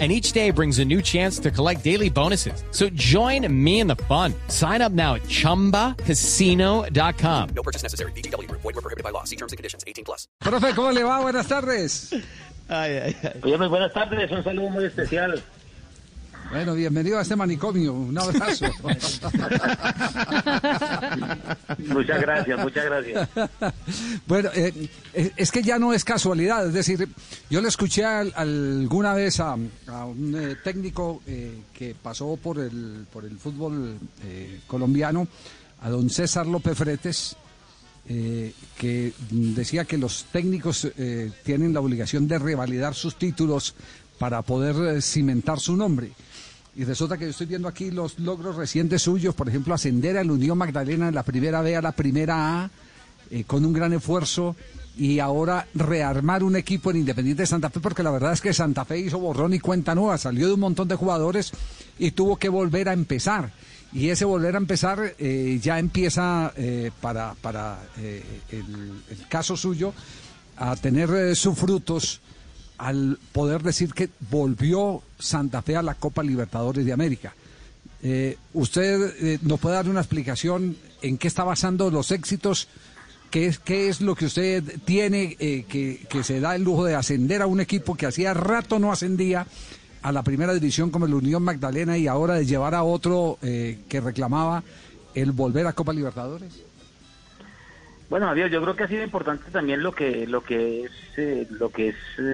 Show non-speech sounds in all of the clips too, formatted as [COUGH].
and each day brings a new chance to collect daily bonuses. So join me in the fun. Sign up now at ChumbaCasino.com. No purchase necessary. BGW. Void were prohibited by law. See terms and conditions. 18 plus. Profe, ¿cómo le va? Buenas tardes. Ay, ay, ay. Oye, muy buenas tardes, un saludo muy especial. Bueno, bienvenido a este manicomio. Un abrazo. Muchas gracias, muchas gracias. bueno, eh, eh, es que ya no es casualidad. Es decir, yo le escuché al- alguna vez a, a un eh, técnico eh, que pasó por el, por el fútbol eh, colombiano, a don César López Fretes, que decía que los técnicos eh, tienen la obligación de revalidar sus títulos para poder cimentar su nombre. Y resulta que yo estoy viendo aquí los logros recientes suyos, por ejemplo, ascender a la Unión Magdalena de la primera B a la primera A, eh, con un gran esfuerzo, y ahora rearmar un equipo en Independiente de Santa Fe, porque la verdad es que Santa Fe hizo borrón y cuenta nueva, salió de un montón de jugadores y tuvo que volver a empezar. Y ese volver a empezar eh, ya empieza eh, para, para el, caso suyo a tener sus frutos al poder decir que volvió Santa Fe a la Copa Libertadores de América. Eh, ¿Usted eh, nos puede dar una explicación en qué está basando los éxitos? ¿Qué es, qué es lo que usted tiene eh, que, que se da el lujo de ascender a un equipo que hacía rato no ascendía a la primera división como el Unión Magdalena y ahora de llevar a otro que reclamaba el volver a Copa Libertadores? Bueno, Javier, yo creo que ha sido importante también lo que lo que es lo que es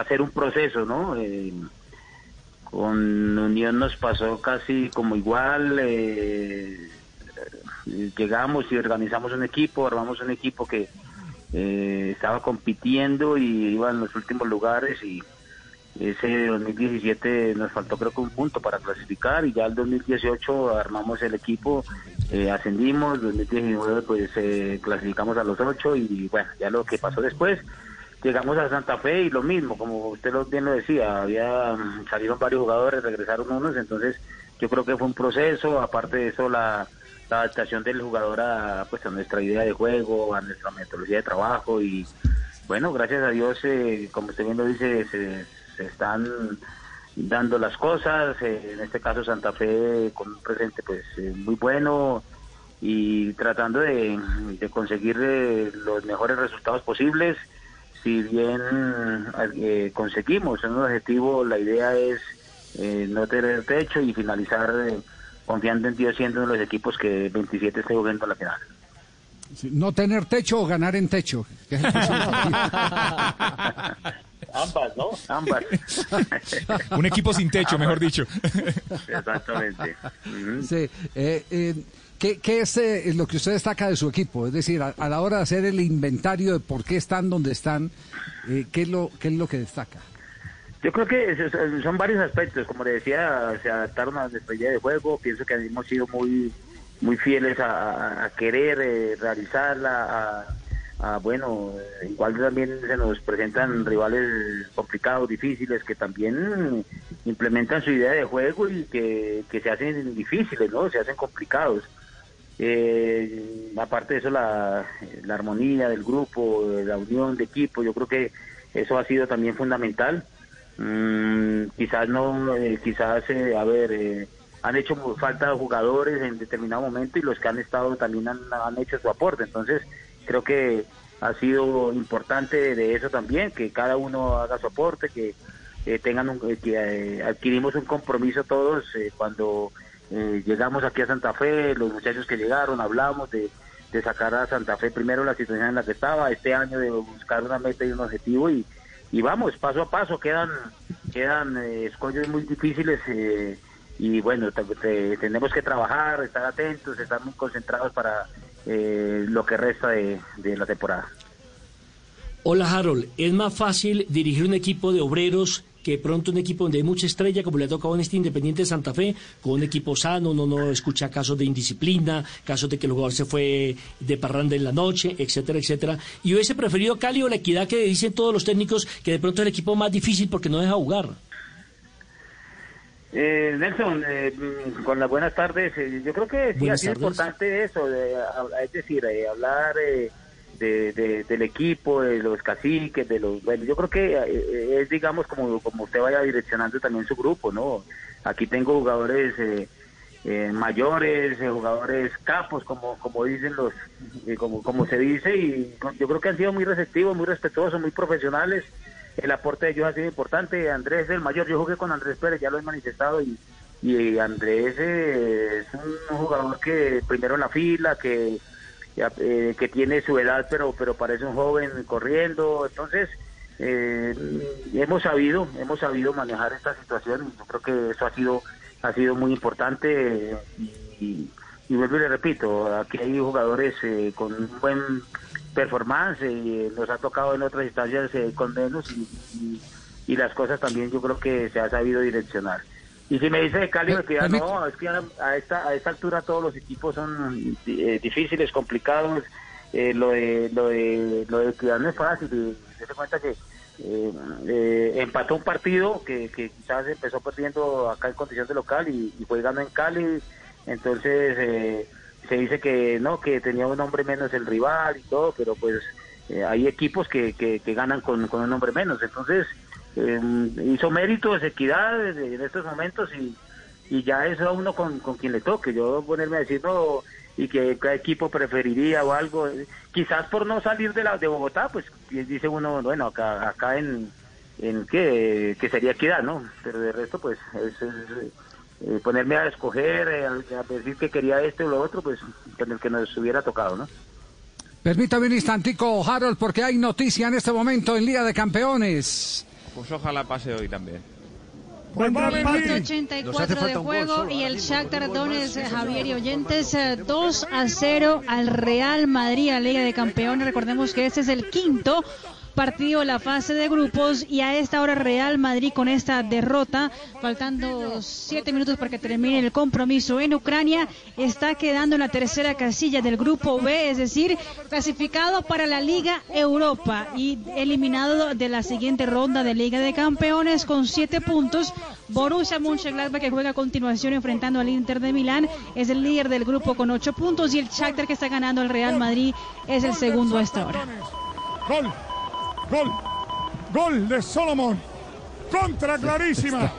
Hacer un proceso, ¿no? Eh, con Unión nos pasó casi como igual. eh, llegamos y organizamos un equipo, armamos un equipo que eh, estaba compitiendo y iba en los últimos lugares y ese 2017 nos faltó creo que un punto para clasificar y ya el 2018 armamos el equipo, eh, ascendimos, 2019 pues clasificamos a los ocho y bueno, ya lo que pasó después, llegamos a Santa Fe y lo mismo, como usted bien lo decía, había mm, salieron varios jugadores, regresaron unos, entonces yo creo que fue un proceso, aparte de eso la, adaptación del jugador a, pues, a nuestra idea de juego, a nuestra metodología de trabajo y bueno, gracias a Dios, eh, como usted bien lo dice, se, están dando las cosas, eh, en este caso Santa Fe con un presente pues eh, muy bueno y tratando de, conseguir los mejores resultados posibles. Si bien eh, conseguimos un objetivo, la idea es eh, no tener techo y finalizar eh, confiando en Dios siendo uno de los equipos que 27 esté jugando la final. Sí, No tener techo o ganar en techo. [LAUGHS] que es el próximo [LAUGHS] Ambas, ¿no? Ambas. [LAUGHS] Un equipo sin techo, mejor dicho. Exactamente. Ujú. Sí, eh, eh, ¿qué, qué es eh, lo que usted destaca de su equipo? Es decir, a, la hora de hacer el inventario de por qué están donde están, eh, ¿qué, es lo, ¿qué es lo que destaca? Yo creo que es- es- son varios aspectos, como le decía, se adaptaron a nuestra idea de juego, pienso que hemos sido muy muy fieles a, querer eh, realizarla, a, a, bueno, igual también se nos presentan rivales complicados, difíciles, que también implementan su idea de juego y que, que se hacen difíciles, ¿no? Se hacen complicados. Eh, aparte de eso, la, armonía del grupo, la unión de equipo, yo creo que eso ha sido también fundamental. Mm, quizás no, eh, quizás, eh, a ver, eh, han hecho falta jugadores en determinado momento y los que han estado también han, han hecho su aporte. Entonces, creo que ha sido importante de eso también, que cada uno haga su aporte, que eh, tengan un, que eh, adquirimos un compromiso todos eh, cuando eh, llegamos aquí a Santa Fe, los muchachos que llegaron, hablamos de, sacar a Santa Fe primero la situación en la que estaba, este año de buscar una meta y un objetivo y, vamos paso a paso, quedan, quedan eh, escollos muy difíciles eh, y bueno, te- te- tenemos que trabajar, estar atentos, estar muy concentrados para eh, lo que resta de la temporada. Hola Harold, ¿es más fácil dirigir un equipo de obreros que de pronto un equipo donde hay mucha estrella, como le ha tocado en este Independiente de Santa Fe, con un equipo sano, uno no escucha casos de indisciplina, casos de que el jugador se fue de parranda en la noche, etcétera, etcétera? ¿Y hubiese preferido Cali o la equidad que dicen todos los técnicos que de pronto es el equipo más difícil porque no deja jugar? Eh, Nelson, eh, mm, con las buenas tardes, eh, yo creo que sí ha sido importante eso, de, a- es decir, eh, hablar eh, de, de- del equipo, de los caciques, de los, bueno, yo creo que eh, es digamos como, como usted vaya direccionando también su grupo, ¿no? Aquí tengo jugadores eh, eh, mayores, eh, jugadores capos, como como dicen los, eh, como como se dice, y yo creo que han sido muy receptivos, muy respetuosos, muy profesionales el aporte de ellos ha sido importante. Andrés el mayor, yo jugué con Andrés Pérez, ya lo he manifestado, y, y Andrés eh, es un jugador que primero en la fila, que, eh, que tiene su edad, pero, pero parece un joven corriendo. Entonces, eh, hemos sabido, hemos sabido manejar esta situación y yo creo que eso ha sido, ha sido muy importante. eh, y, y vuelvo y le repito, aquí hay jugadores eh, con un buen performance y nos ha tocado en otras instancias eh, con menos y- y las cosas también yo creo que se ha sabido direccionar. Y si me dice de Cali, Per- que ya no, es que a, a esta, a esta altura todos los equipos son eh, difíciles, complicados. Eh, lo de lo de lo de Equidad no es fácil. Se cuenta que eh, eh, empató un partido que, que quizás empezó perdiendo acá en condición de local y, y fue ganando en Cali. Entonces eh, se dice que no, que tenía un hombre menos el rival y todo, pero pues eh, hay equipos que, que, que ganan con, con un hombre menos. Entonces eh, hizo méritos, equidad en estos momentos y, y ya eso a uno con, con quien le toque. Yo ponerme a decir no y que cada equipo preferiría o algo, quizás por no salir de la de Bogotá, pues dice uno, bueno, acá acá en en qué que sería equidad, ¿no? Pero de resto pues es, eh, ponerme a escoger, eh, a decir que quería esto o lo otro, pues con el que nos hubiera tocado, ¿no? Permítame un instantico, Harold, porque hay noticia en este momento en Liga de Campeones. Pues ojalá pase hoy también. Hace 84 de juego y el Shakhtar Donetsk, Javier y Oyentes, eh, 2 a 0 al Real Madrid, a la Liga de Campeones. Recordemos que este es el quinto partido la fase de grupos y a esta hora Real Madrid con esta derrota, faltando siete minutos para que termine el compromiso en Ucrania, está quedando en la tercera casilla del grupo B, es decir, clasificado para la Liga Europa y eliminado de la siguiente ronda de Liga de Campeones con siete puntos. Borussia Mönchengladbach que juega a continuación enfrentando al Inter de Milán es el líder del grupo con ocho puntos y el Shakhtar que está ganando al Real Madrid es el segundo a esta hora. Gol, gol, de Solomon. Contra clarísima.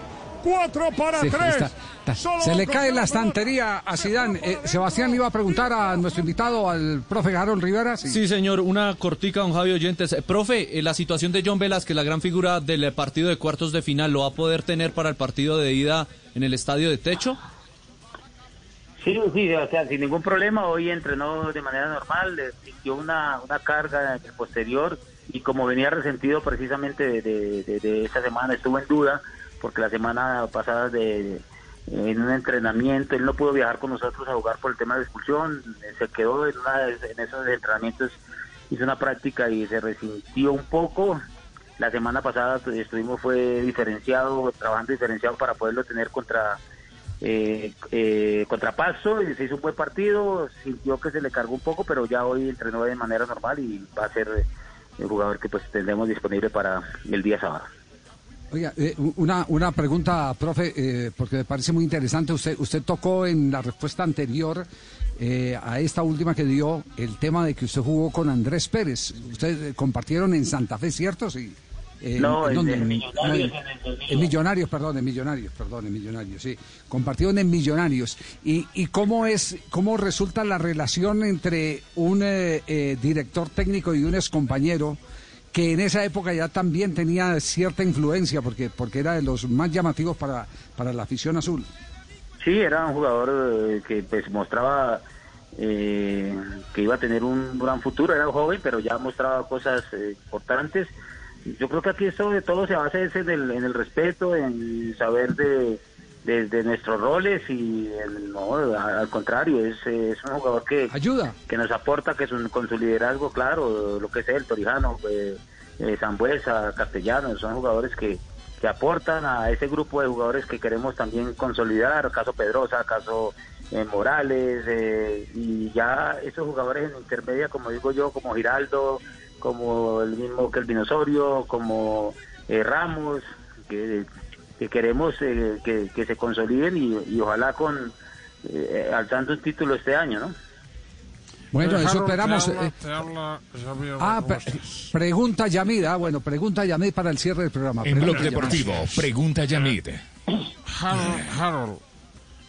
Cuatro para Sí, tres. está- está- se le cae la estantería a Sidán. Sebastián le iba a preguntar a nuestro invitado, al profe Harold Rivera. Sí. Sí, señor, una cortica, don Javi Oyentes. Eh, profe, eh, la situación de John Velázquez, la gran figura del eh, partido de cuartos de final, ¿lo va a poder tener para el partido de ida en el estadio de techo? Sí, sí, o sea, sin ningún problema. Hoy entrenó de manera normal, le sintió una, una carga en el posterior y como venía resentido precisamente de, de, esa semana, estuvo en duda porque la semana pasada de, en un entrenamiento él no pudo viajar con nosotros a jugar por el tema de expulsión, se quedó en, una en esos entrenamientos, hizo una práctica y se resintió un poco. La semana pasada pues, estuvimos fue diferenciado, trabajando diferenciado para poderlo tener contra eh, eh, contra Paso y se hizo un buen partido, sintió que se le cargó un poco, pero ya hoy entrenó de manera normal y va a ser el jugador que pues tendremos disponible para el día sábado. Oiga, eh, una, una pregunta, profe, eh, porque me parece muy interesante. Usted, usted tocó en la respuesta anterior eh, a esta última que dio el tema de que usted jugó con Andrés Pérez. Ustedes eh, compartieron en Santa Fe, ¿cierto? Sí. Eh, No, en- dónde? en Millonarios, No, en el 2002. en Millonarios, perdón, en Millonarios, perdón, en Millonarios, sí. Compartieron en Millonarios. ¿Y, y cómo es, cómo resulta la relación entre un eh, eh, director técnico y un excompañero que en esa época ya también tenía cierta influencia porque, porque era de los más llamativos para, para la afición azul? Sí, era un jugador eh, que pues mostraba eh, que iba a tener un gran futuro, era joven, pero ya mostraba cosas importantes. Yo creo que aquí de todo se basa en el, en el respeto, en saber de, de, de nuestros roles y el- no, al contrario, es, es un jugador que ayuda, que nos aporta que es un- con su liderazgo, claro, lo que es él, Torijano, eh, eh, Zambuesa, Castellanos, son jugadores que, que aportan a ese grupo de jugadores que queremos también consolidar, caso Pedrosa, caso eh, Morales, eh, y ya esos jugadores en intermedia, como digo yo, como Giraldo, como el mismo Kelvin Osorio, como eh, Ramos, que, que queremos eh, que, que se consoliden y, y ojalá con eh, alzando un título este año, ¿no? Bueno, eso esperamos. te habla- eh, te habla Javier ah, pregunta Yamid. Ah, bueno, pregunta Yamid para el cierre del programa. En Pregunta Blog Yamid. Deportivo, pregunta Yamid. Harold, Harold,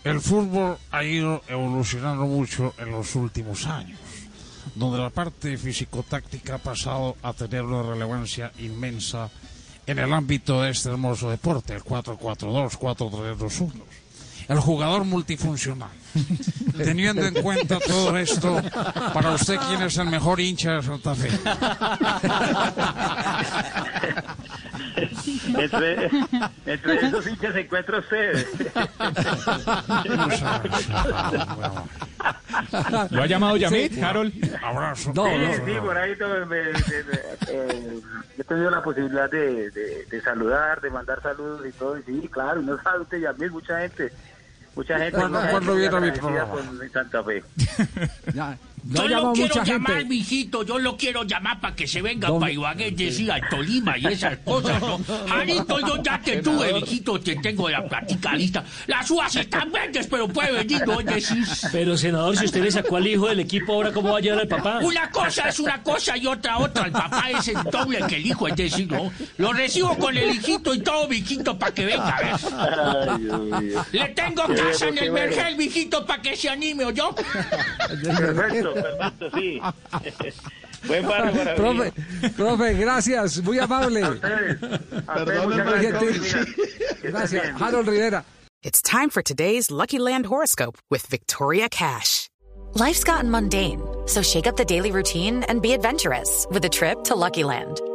el fútbol ha ido evolucionando mucho en los últimos años, donde la parte físico-táctica ha pasado a tener una relevancia inmensa en el ámbito de este hermoso deporte, el 4-4-2, 4-3-2-1. El jugador multifuncional. [LAUGHS] Teniendo en cuenta todo esto, para usted, ¿quién es el mejor hincha de Santa Fe? [LAUGHS] entre, [LAUGHS] entre esos hinchas se encuentra usted. ¿Lo ha llamado Yamit, Harold? Abrazo. No, sí, no, sí, por ahí todo, me- me- me- eh, he tenido la posibilidad de, de- de saludar, de mandar saludos y todo. Y sí, claro, no sabe usted, Yamil, mucha gente. Mucha gente. ¿Cuándo- viene a mi programa? con Santa Fe. Ya, Yo no lo quiero mucha llamar, gente. mijito, yo lo quiero llamar para que se venga para Ibagué, decía al Tolima y esas cosas, ¿no? [LAUGHS] Jarito, yo ya te tuve, mijito, te tengo la plática lista. Las uvas están verdes, pero puede venir, ¿no? Decís. Pero, senador, si usted le sacó al hijo del equipo, ¿ahora cómo va a llevar al papá? Una cosa es una cosa y otra otra. El papá es el doble que el hijo, es decir, ¿no? Lo recibo con el hijito y todo, mijito, para que venga, ¿ves? Ay, Dios mío. Le tengo casa en el vergel, mijito, para que se anime, ¿o yo? Perfecto, perfecto, sí. [LAUGHS] Buen barrio para profe, profe, gracias, muy amable. A ustedes, Muy muchas gentil. gracias. Que estén Gracias, bien. Harold Rivera. It's time for today's Lucky Land horoscope with Victoria Cash. Life's gotten mundane, so shake up the daily routine and be adventurous with a trip to Lucky Land.